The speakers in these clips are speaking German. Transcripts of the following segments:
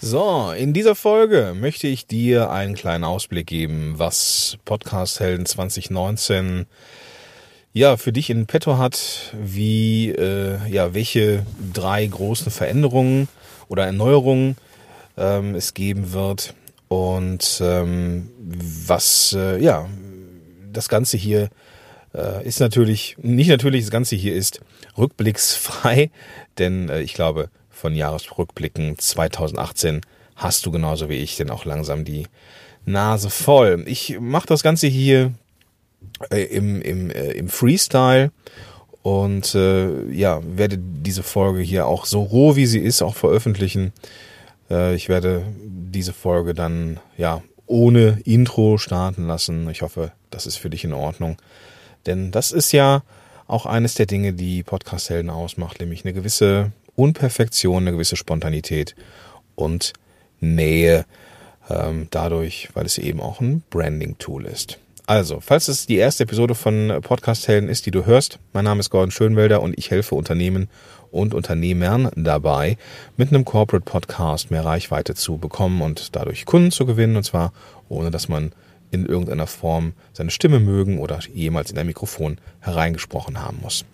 So, in dieser Folge möchte ich dir einen kleinen Ausblick geben, was Podcast Helden 2019 ja für dich in petto hat, wie äh, ja welche drei großen Veränderungen oder Erneuerungen ähm, es geben wird und ähm, was äh, ja das Ganze hier äh, ist natürlich nicht natürlich das Ganze hier ist rückblicksfrei, denn äh, ich glaube von Jahresrückblicken 2018 hast du genauso wie ich denn auch langsam die Nase voll. Ich mache das Ganze hier äh, im, im, äh, im Freestyle und äh, ja, werde diese Folge hier auch so roh wie sie ist auch veröffentlichen. Äh, ich werde diese Folge dann ja ohne Intro starten lassen. Ich hoffe, das ist für dich in Ordnung. Denn das ist ja auch eines der Dinge, die Podcast-Helden ausmacht, nämlich eine gewisse Unperfektion, eine gewisse Spontanität und Nähe ähm, dadurch, weil es eben auch ein Branding-Tool ist. Also, falls es die erste Episode von Podcast Helden ist, die du hörst, mein Name ist Gordon Schönwelder und ich helfe Unternehmen und Unternehmern dabei, mit einem Corporate Podcast mehr Reichweite zu bekommen und dadurch Kunden zu gewinnen, und zwar ohne dass man in irgendeiner Form seine Stimme mögen oder jemals in ein Mikrofon hereingesprochen haben muss.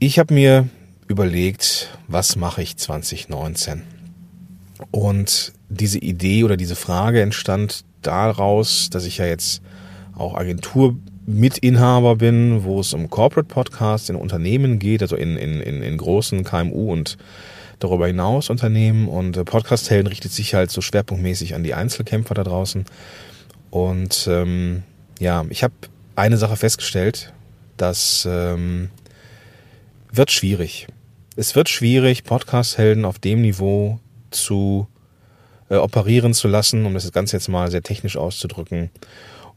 Ich habe mir überlegt, was mache ich 2019? Und diese Idee oder diese Frage entstand daraus, dass ich ja jetzt auch Agenturmitinhaber bin, wo es um Corporate Podcasts in Unternehmen geht, also in, in, in, großen KMU und darüber hinaus Unternehmen. Und äh, Podcast Helden richtet sich halt so schwerpunktmäßig an die Einzelkämpfer da draußen. Und ähm, ja, ich habe eine Sache festgestellt, das ähm, wird schwierig es wird schwierig, Podcast-Helden auf dem Niveau zu äh, operieren zu lassen, um das Ganze jetzt mal sehr technisch auszudrücken.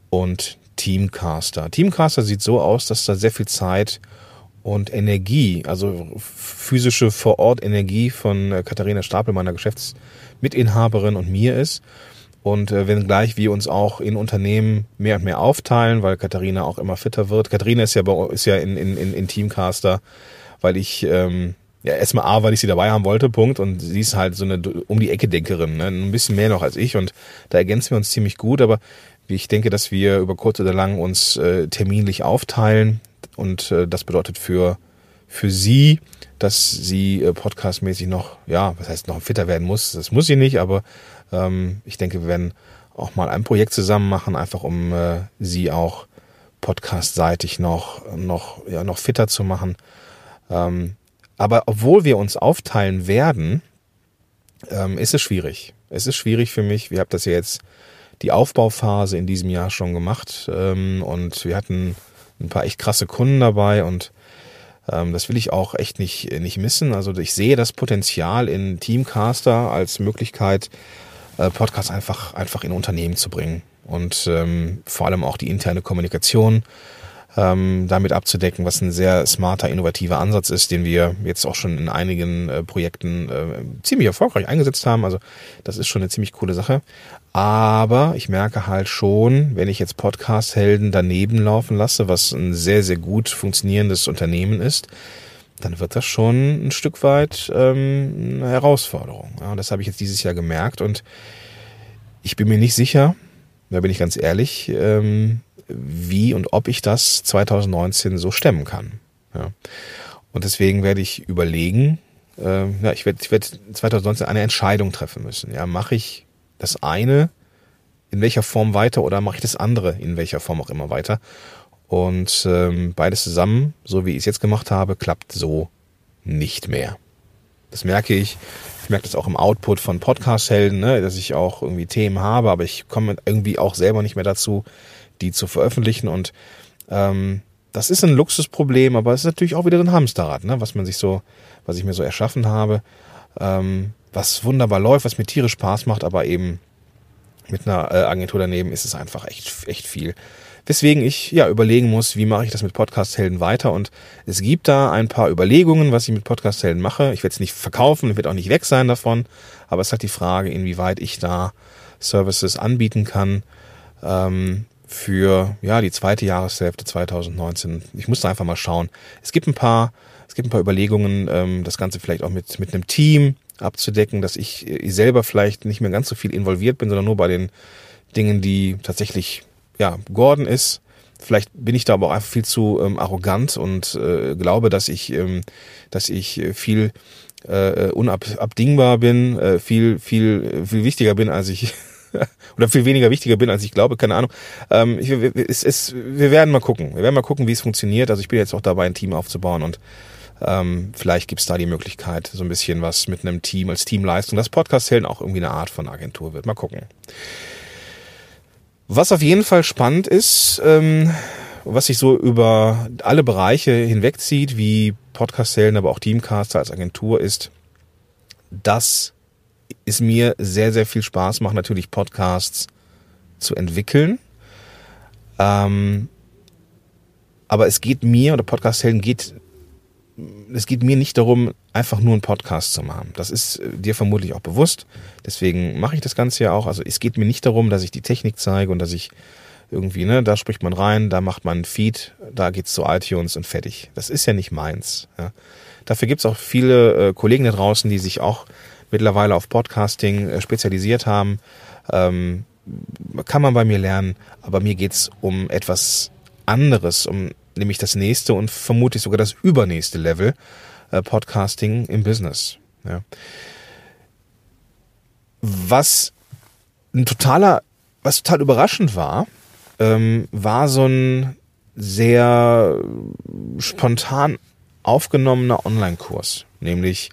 Und Teamcaster. Teamcaster sieht so aus, dass da sehr viel Zeit und Energie, also physische Vor-Ort-Energie von äh, Katharina Stapel, meiner Geschäftsmitinhaberin und mir ist. Und äh, wenngleich wir uns auch in Unternehmen mehr und mehr aufteilen, weil Katharina auch immer fitter wird. Katharina ist ja, bei, ist ja in, in, in Teamcaster, weil ich ähm, ja, erstmal A, weil ich sie dabei haben wollte, Punkt. Und sie ist halt so eine um die Ecke Denkerin, ne? ein bisschen mehr noch als ich. Und da ergänzen wir uns ziemlich gut. Aber ich denke, dass wir über kurz oder lang uns äh, terminlich aufteilen. Und äh, das bedeutet für, für sie, dass sie äh, podcastmäßig noch, ja, was heißt noch fitter werden muss. Das muss sie nicht, aber ähm, ich denke, wir werden auch mal ein Projekt zusammen machen, einfach um äh, sie auch podcastseitig noch, noch, ja, noch fitter zu machen. Ähm, aber obwohl wir uns aufteilen werden, ähm, ist es schwierig. Es ist schwierig für mich. Wir haben das ja jetzt die Aufbauphase in diesem Jahr schon gemacht ähm, und wir hatten ein paar echt krasse Kunden dabei und ähm, das will ich auch echt nicht, nicht missen. Also ich sehe das Potenzial in Teamcaster als Möglichkeit, äh, Podcasts einfach, einfach in Unternehmen zu bringen und ähm, vor allem auch die interne Kommunikation ähm, damit abzudecken, was ein sehr smarter, innovativer Ansatz ist, den wir jetzt auch schon in einigen äh, Projekten äh, ziemlich erfolgreich eingesetzt haben. Also das ist schon eine ziemlich coole Sache. Aber ich merke halt schon, wenn ich jetzt Podcast-Helden daneben laufen lasse, was ein sehr, sehr gut funktionierendes Unternehmen ist, dann wird das schon ein Stück weit ähm, eine Herausforderung. Ja, das habe ich jetzt dieses Jahr gemerkt und ich bin mir nicht sicher, da bin ich ganz ehrlich, ähm, wie und ob ich das 2019 so stemmen kann. Ja. Und deswegen werde ich überlegen, äh, ja, ich werde, ich werde 2019 eine Entscheidung treffen müssen. Ja, mache ich das eine in welcher Form weiter oder mache ich das andere in welcher Form auch immer weiter? Und ähm, beides zusammen, so wie ich es jetzt gemacht habe, klappt so nicht mehr. Das merke ich. Ich merke das auch im Output von Podcast-Helden, ne, dass ich auch irgendwie Themen habe, aber ich komme irgendwie auch selber nicht mehr dazu, die zu veröffentlichen. Und ähm, das ist ein Luxusproblem, aber es ist natürlich auch wieder ein Hamsterrad, ne? was man sich so, was ich mir so erschaffen habe, ähm, was wunderbar läuft, was mir tierisch Spaß macht, aber eben mit einer äh, Agentur daneben ist es einfach echt, echt viel. Weswegen ich ja überlegen muss, wie mache ich das mit Podcast-Helden weiter. Und es gibt da ein paar Überlegungen, was ich mit Podcast-Helden mache. Ich werde es nicht verkaufen, ich werde auch nicht weg sein davon, aber es ist halt die Frage, inwieweit ich da Services anbieten kann, ähm, für ja die zweite Jahreshälfte 2019. Ich musste einfach mal schauen. Es gibt ein paar, es gibt ein paar Überlegungen, ähm, das Ganze vielleicht auch mit mit einem Team abzudecken, dass ich äh, selber vielleicht nicht mehr ganz so viel involviert bin, sondern nur bei den Dingen, die tatsächlich, ja, Gordon ist. Vielleicht bin ich da aber auch einfach viel zu ähm, arrogant und äh, glaube, dass ich, ähm, dass ich viel äh, unabdingbar bin, äh, viel, viel, viel wichtiger bin, als ich oder viel weniger wichtiger bin, als ich glaube, keine Ahnung. Ähm, ich, es, es, wir werden mal gucken. Wir werden mal gucken, wie es funktioniert. Also ich bin jetzt auch dabei, ein Team aufzubauen und ähm, vielleicht gibt's da die Möglichkeit, so ein bisschen was mit einem Team als Teamleistung, dass Podcast-Helden auch irgendwie eine Art von Agentur wird. Mal gucken. Was auf jeden Fall spannend ist, ähm, was sich so über alle Bereiche hinwegzieht, wie Podcast-Helden, aber auch Teamcaster als Agentur, ist, dass es mir sehr, sehr viel Spaß macht, natürlich Podcasts zu entwickeln. Ähm, aber es geht mir, oder Podcast-Helden geht es geht mir nicht darum, einfach nur einen Podcast zu machen. Das ist äh, dir vermutlich auch bewusst. Deswegen mache ich das Ganze ja auch. Also es geht mir nicht darum, dass ich die Technik zeige und dass ich irgendwie, ne, da spricht man rein, da macht man ein Feed, da geht's zu iTunes und fertig. Das ist ja nicht meins. Ja. Dafür gibt's auch viele äh, Kollegen da draußen, die sich auch mittlerweile auf Podcasting äh, spezialisiert haben. Ähm, kann man bei mir lernen, aber mir geht's um etwas anderes, um nämlich das nächste und vermutlich sogar das übernächste Level äh, Podcasting im Business. Ja. Was ein totaler, was total überraschend war, ähm, war so ein sehr spontan aufgenommener Online-Kurs, nämlich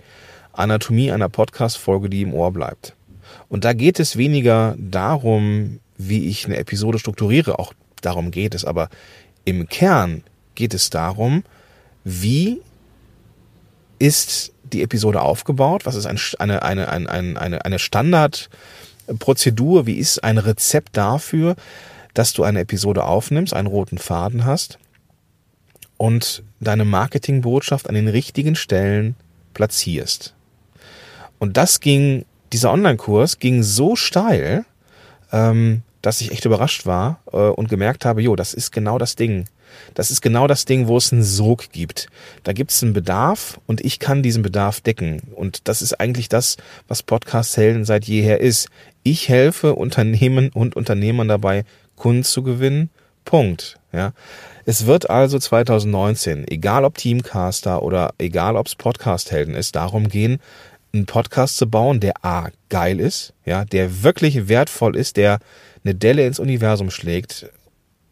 Anatomie einer Podcast-Folge, die im Ohr bleibt. Und da geht es weniger darum, wie ich eine Episode strukturiere, auch darum geht es, aber im Kern geht es darum, wie ist die Episode aufgebaut? Was ist eine, eine, eine, eine, eine Standardprozedur? Wie ist ein Rezept dafür, dass du eine Episode aufnimmst, einen roten Faden hast und deine Marketingbotschaft an den richtigen Stellen platzierst? Und das ging, dieser Online-Kurs ging so steil, ähm, dass ich echt überrascht war äh, und gemerkt habe, jo, das ist genau das Ding. Das ist genau das Ding, wo es einen Sog gibt. Da gibt es einen Bedarf und ich kann diesen Bedarf decken. Und das ist eigentlich das, was Podcast Helden seit jeher ist. Ich helfe Unternehmen und Unternehmern dabei, Kunden zu gewinnen. Punkt. Ja. Es wird also 2019, egal ob Teamcaster oder egal ob es Podcast Helden ist, darum gehen, einen Podcast zu bauen, der A geil ist, ja, der wirklich wertvoll ist, der eine Delle ins Universum schlägt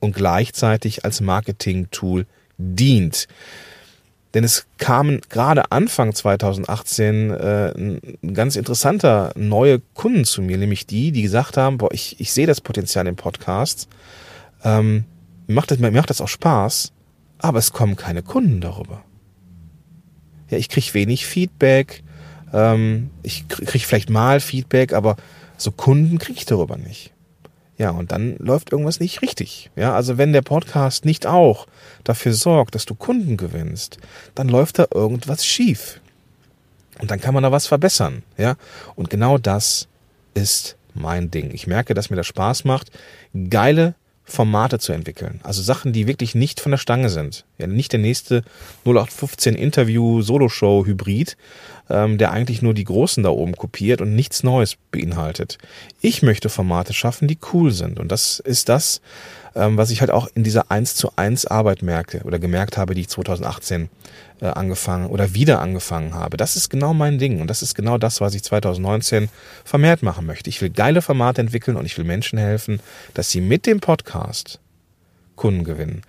und gleichzeitig als Marketing-Tool dient. Denn es kamen gerade Anfang 2018 äh, ein ganz interessanter neue Kunden zu mir, nämlich die, die gesagt haben, boah, ich, ich sehe das Potenzial im Podcast, ähm, mir, macht das, mir macht das auch Spaß, aber es kommen keine Kunden darüber. Ja, ich krieg wenig Feedback, ähm, ich krieg vielleicht mal Feedback, aber so Kunden krieg ich darüber nicht. Ja, und dann läuft irgendwas nicht richtig. Ja, also wenn der Podcast nicht auch dafür sorgt, dass du Kunden gewinnst, dann läuft da irgendwas schief. Und dann kann man da was verbessern. Ja, und genau das ist mein Ding. Ich merke, dass mir das Spaß macht, geile Formate zu entwickeln. Also Sachen, die wirklich nicht von der Stange sind. Ja, nicht der nächste 0815 Interview Solo-Show Hybrid, ähm, der eigentlich nur die Großen da oben kopiert und nichts Neues beinhaltet. Ich möchte Formate schaffen, die cool sind. Und das ist das, ähm, was ich halt auch in dieser 1 zu 1 Arbeit merke oder gemerkt habe, die ich 2018 äh, angefangen oder wieder angefangen habe. Das ist genau mein Ding und das ist genau das, was ich 2019 vermehrt machen möchte. Ich will geile Formate entwickeln und ich will Menschen helfen, dass sie mit dem Podcast Kunden gewinnen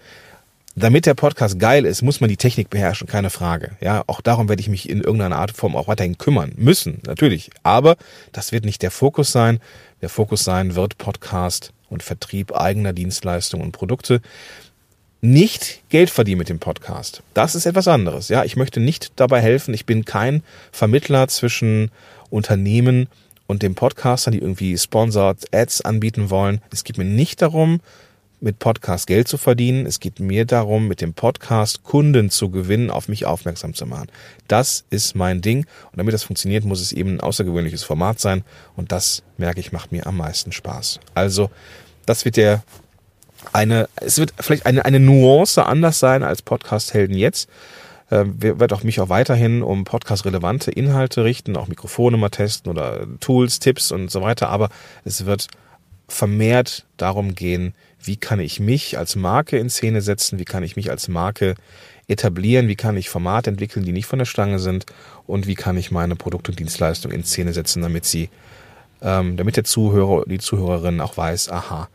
damit der Podcast geil ist, muss man die Technik beherrschen, keine Frage. Ja, auch darum werde ich mich in irgendeiner Art Form auch weiterhin kümmern müssen, natürlich. Aber das wird nicht der Fokus sein. Der Fokus sein wird Podcast und Vertrieb eigener Dienstleistungen und Produkte. Nicht Geld verdienen mit dem Podcast. Das ist etwas anderes. Ja, ich möchte nicht dabei helfen. Ich bin kein Vermittler zwischen Unternehmen und dem Podcaster, die irgendwie Sponsored Ads anbieten wollen. Es geht mir nicht darum, mit Podcast Geld zu verdienen. Es geht mir darum, mit dem Podcast Kunden zu gewinnen, auf mich aufmerksam zu machen. Das ist mein Ding. Und damit das funktioniert, muss es eben ein außergewöhnliches Format sein. Und das, merke ich, macht mir am meisten Spaß. Also, das wird der eine, es wird vielleicht eine, eine Nuance anders sein als Podcast Helden jetzt. Äh, werde auch mich auch weiterhin um podcast-relevante Inhalte richten, auch Mikrofone mal testen oder Tools, Tipps und so weiter. Aber es wird vermehrt darum gehen, wie kann ich mich als Marke in Szene setzen, wie kann ich mich als Marke etablieren, wie kann ich Formate entwickeln, die nicht von der Stange sind? Und wie kann ich meine Produkte und Dienstleistungen in Szene setzen, damit sie, ähm, damit der Zuhörer, die Zuhörerin auch weiß, aha,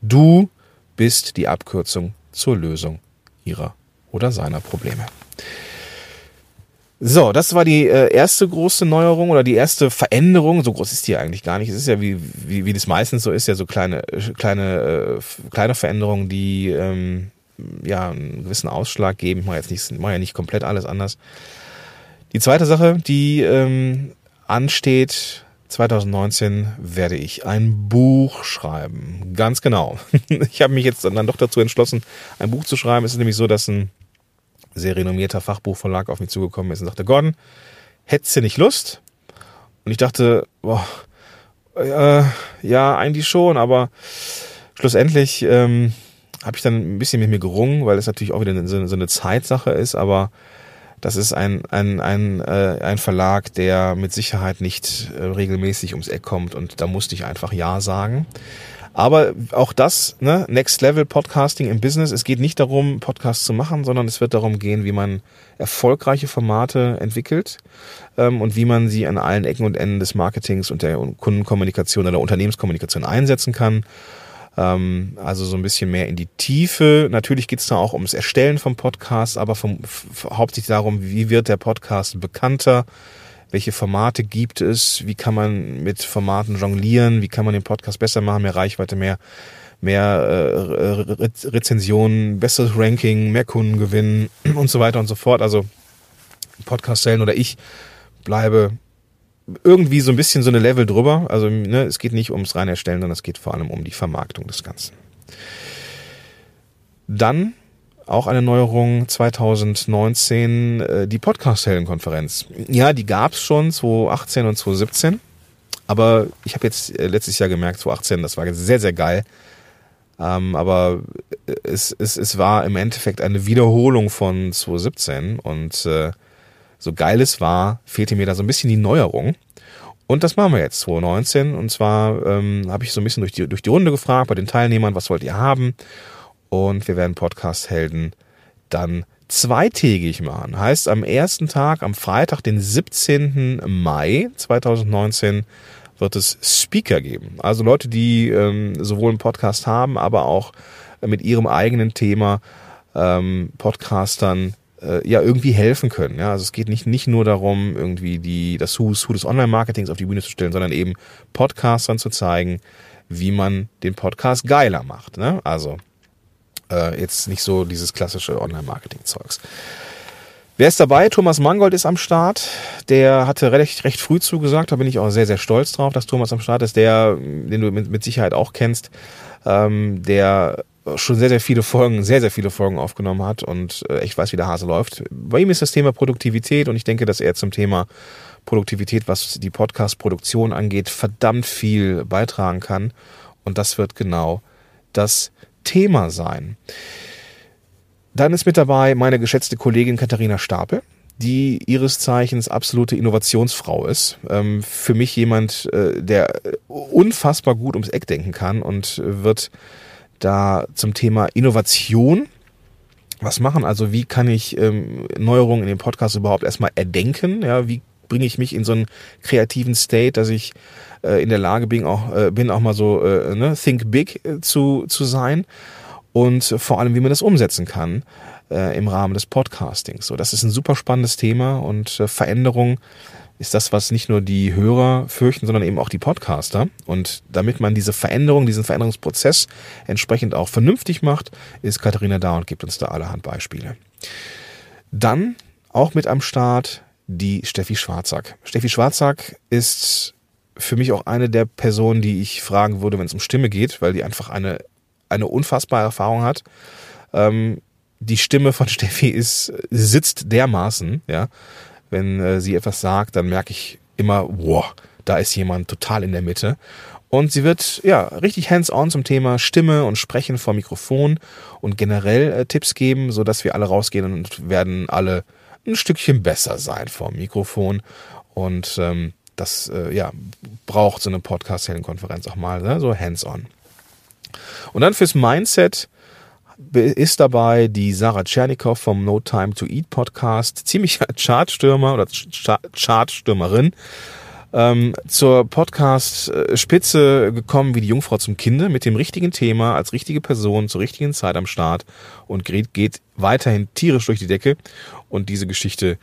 du bist die Abkürzung zur Lösung ihrer oder seiner Probleme. So, das war die äh, erste große Neuerung oder die erste Veränderung. So groß ist die eigentlich gar nicht. Es ist ja wie, wie, wie das meistens so ist, ja so kleine, kleine, äh, kleine Veränderungen, die ähm, ja einen gewissen Ausschlag geben. Ich mache jetzt nicht, mache ja nicht komplett alles anders. Die zweite Sache, die ähm, ansteht, 2019 werde ich ein Buch schreiben. Ganz genau. Ich habe mich jetzt dann doch dazu entschlossen, ein Buch zu schreiben. Es ist nämlich so, dass ein sehr renommierter Fachbuchverlag auf mich zugekommen ist und sagte, Gordon, hättest du nicht Lust? Und ich dachte, boah, äh, ja, eigentlich schon, aber schlussendlich ähm, habe ich dann ein bisschen mit mir gerungen, weil es natürlich auch wieder so, so eine Zeitsache ist, aber das ist ein, ein, ein, äh, ein Verlag, der mit Sicherheit nicht äh, regelmäßig ums Eck kommt und da musste ich einfach Ja sagen. Aber auch das, ne, Next Level Podcasting im Business, es geht nicht darum, Podcasts zu machen, sondern es wird darum gehen, wie man erfolgreiche Formate entwickelt ähm, und wie man sie an allen Ecken und Enden des Marketings und der Kundenkommunikation oder Unternehmenskommunikation einsetzen kann. Ähm, also so ein bisschen mehr in die Tiefe. Natürlich geht es da auch ums Erstellen vom Podcast, aber vom, hauptsächlich darum, wie wird der Podcast bekannter welche Formate gibt es, wie kann man mit Formaten jonglieren, wie kann man den Podcast besser machen, mehr Reichweite, mehr, mehr äh, Rezensionen, besseres Ranking, mehr Kunden gewinnen und so weiter und so fort. Also Podcast-Zellen oder ich bleibe irgendwie so ein bisschen so eine Level drüber. Also ne, es geht nicht ums rein erstellen, sondern es geht vor allem um die Vermarktung des Ganzen. Dann auch eine Neuerung 2019, äh, die Podcast-Helden-Konferenz. Ja, die gab's schon 2018 und 2017. Aber ich habe jetzt äh, letztes Jahr gemerkt, 2018, das war sehr, sehr geil. Ähm, aber es, es, es war im Endeffekt eine Wiederholung von 2017. Und äh, so geil es war, fehlte mir da so ein bisschen die Neuerung. Und das machen wir jetzt 2019. Und zwar ähm, habe ich so ein bisschen durch die, durch die Runde gefragt bei den Teilnehmern, was wollt ihr haben? Und wir werden Podcast-Helden dann zweitägig machen. Heißt, am ersten Tag, am Freitag, den 17. Mai 2019, wird es Speaker geben. Also Leute, die ähm, sowohl einen Podcast haben, aber auch mit ihrem eigenen Thema ähm, Podcastern äh, ja irgendwie helfen können. Ja, also es geht nicht nicht nur darum, irgendwie die das Who's Who des Online-Marketings auf die Bühne zu stellen, sondern eben Podcastern zu zeigen, wie man den Podcast geiler macht. Ne? Also äh, jetzt nicht so dieses klassische Online-Marketing-Zeugs. Wer ist dabei? Thomas Mangold ist am Start. Der hatte recht, recht früh zugesagt. Da bin ich auch sehr, sehr stolz drauf, dass Thomas am Start ist. Der, den du mit, mit Sicherheit auch kennst, ähm, der schon sehr, sehr viele Folgen, sehr, sehr viele Folgen aufgenommen hat und äh, echt weiß, wie der Hase läuft. Bei ihm ist das Thema Produktivität und ich denke, dass er zum Thema Produktivität, was die Podcast-Produktion angeht, verdammt viel beitragen kann. Und das wird genau das Thema sein. Dann ist mit dabei meine geschätzte Kollegin Katharina Stapel, die ihres Zeichens absolute Innovationsfrau ist. Ähm, für mich jemand, äh, der unfassbar gut ums Eck denken kann und wird da zum Thema Innovation was machen. Also wie kann ich ähm, Neuerungen in dem Podcast überhaupt erstmal erdenken? Ja, wie bringe ich mich in so einen kreativen State, dass ich äh, in der Lage bin, auch, äh, bin auch mal so äh, ne, think big äh, zu, zu sein und vor allem, wie man das umsetzen kann äh, im Rahmen des Podcastings. So, das ist ein super spannendes Thema und äh, Veränderung ist das, was nicht nur die Hörer fürchten, sondern eben auch die Podcaster. Und damit man diese Veränderung, diesen Veränderungsprozess entsprechend auch vernünftig macht, ist Katharina da und gibt uns da allerhand Beispiele. Dann auch mit am Start die Steffi Schwarzack. Steffi Schwarzack ist für mich auch eine der Personen, die ich fragen würde, wenn es um Stimme geht, weil die einfach eine, eine unfassbare Erfahrung hat. Ähm, die Stimme von Steffi ist, sitzt dermaßen, ja. Wenn äh, sie etwas sagt, dann merke ich immer, wow, da ist jemand total in der Mitte. Und sie wird ja richtig hands-on zum Thema Stimme und Sprechen vor Mikrofon und generell äh, Tipps geben, so dass wir alle rausgehen und werden alle ein Stückchen besser sein vor Mikrofon. Und ähm, das äh, ja, braucht so eine Podcast-Heldenkonferenz auch mal, ne? so hands-on. Und dann fürs Mindset ist dabei die Sarah Tschernikow vom No Time to Eat Podcast, ziemlicher Chartstürmer oder Chartstürmerin, ähm, zur Podcast-Spitze gekommen wie die Jungfrau zum Kinde mit dem richtigen Thema als richtige Person zur richtigen Zeit am Start und geht weiterhin tierisch durch die Decke. Und diese Geschichte,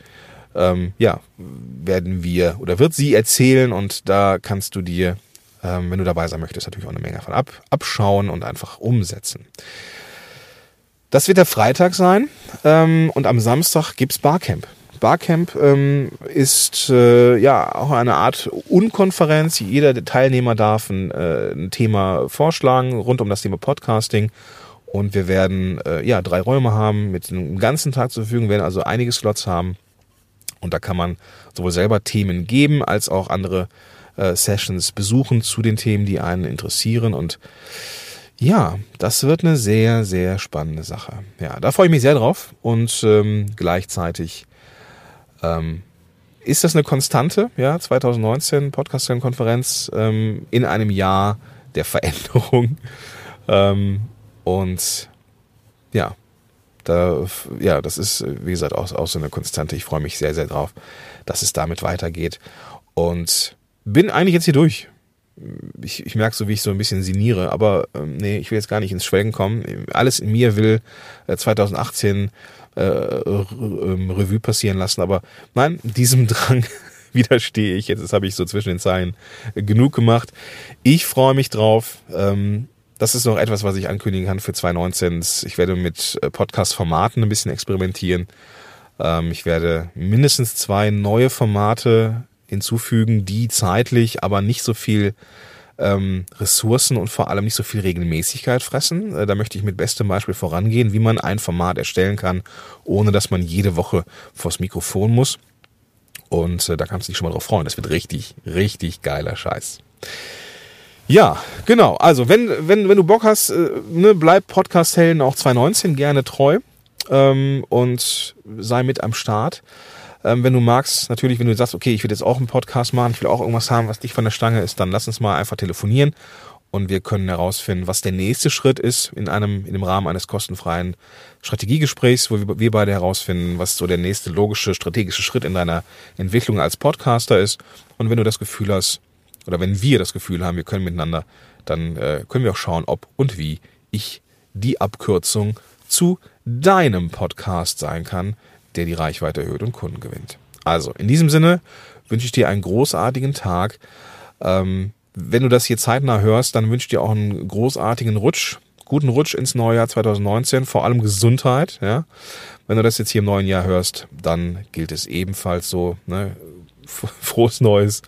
ähm, ja, werden wir oder wird sie erzählen und da kannst du dir, ähm, wenn du dabei sein möchtest, natürlich auch eine Menge von ab, abschauen und einfach umsetzen. Das wird der Freitag sein ähm, und am Samstag gibt's Barcamp. Barcamp ähm, ist äh, ja auch eine Art Unkonferenz. Jeder Teilnehmer darf ein, äh, ein Thema vorschlagen rund um das Thema Podcasting. Und wir werden äh, ja drei Räume haben mit einem ganzen Tag zur Verfügung, werden also einige Slots haben. Und da kann man sowohl selber Themen geben, als auch andere äh, Sessions besuchen zu den Themen, die einen interessieren. Und ja, das wird eine sehr, sehr spannende Sache. Ja, da freue ich mich sehr drauf. Und ähm, gleichzeitig ähm, ist das eine Konstante? Ja, 2019 Podcast-Konferenz ähm, in einem Jahr der Veränderung. Ähm, und ja, da, ja, das ist, wie gesagt, auch, auch so eine Konstante. Ich freue mich sehr, sehr drauf, dass es damit weitergeht. Und bin eigentlich jetzt hier durch. Ich, ich merke so, wie ich so ein bisschen siniere, aber ähm, nee, ich will jetzt gar nicht ins Schwelgen kommen. Alles in mir will äh, 2018 äh, ähm, Revue passieren lassen. Aber nein, diesem Drang widerstehe ich. Jetzt habe ich so zwischen den Zeilen genug gemacht. Ich freue mich drauf. Ähm, das ist noch etwas, was ich ankündigen kann für 2019. Ich werde mit äh, Podcast-Formaten ein bisschen experimentieren. Ähm, ich werde mindestens zwei neue Formate hinzufügen, die zeitlich aber nicht so viel ähm, Ressourcen und vor allem nicht so viel Regelmäßigkeit fressen. Äh, da möchte ich mit bestem Beispiel vorangehen, wie man ein Format erstellen kann, ohne dass man jede Woche vors Mikrofon muss. Und äh, da kannst du dich schon mal drauf freuen. Das wird richtig, richtig geiler Scheiß. Ja, genau. Also, wenn, wenn, wenn du Bock hast, äh, ne, bleib Podcast-Helden auch 2019 gerne treu ähm, und sei mit am Start. Ähm, wenn du magst, natürlich, wenn du sagst, okay, ich will jetzt auch einen Podcast machen, ich will auch irgendwas haben, was dich von der Stange ist, dann lass uns mal einfach telefonieren und wir können herausfinden, was der nächste Schritt ist in einem, in dem Rahmen eines kostenfreien Strategiegesprächs, wo wir, wir beide herausfinden, was so der nächste logische, strategische Schritt in deiner Entwicklung als Podcaster ist. Und wenn du das Gefühl hast, oder wenn wir das Gefühl haben, wir können miteinander, dann äh, können wir auch schauen, ob und wie ich die Abkürzung zu deinem Podcast sein kann, der die Reichweite erhöht und Kunden gewinnt. Also, in diesem Sinne wünsche ich dir einen großartigen Tag. Ähm, wenn du das hier zeitnah hörst, dann wünsche ich dir auch einen großartigen Rutsch, guten Rutsch ins neue Jahr 2019, vor allem Gesundheit. Ja? Wenn du das jetzt hier im neuen Jahr hörst, dann gilt es ebenfalls so, ne? frohes Neues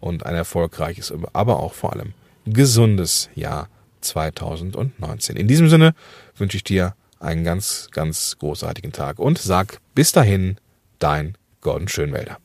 und ein erfolgreiches, aber auch vor allem gesundes Jahr 2019. In diesem Sinne wünsche ich dir einen ganz, ganz großartigen Tag und sag bis dahin, dein Gordon Schönwälder.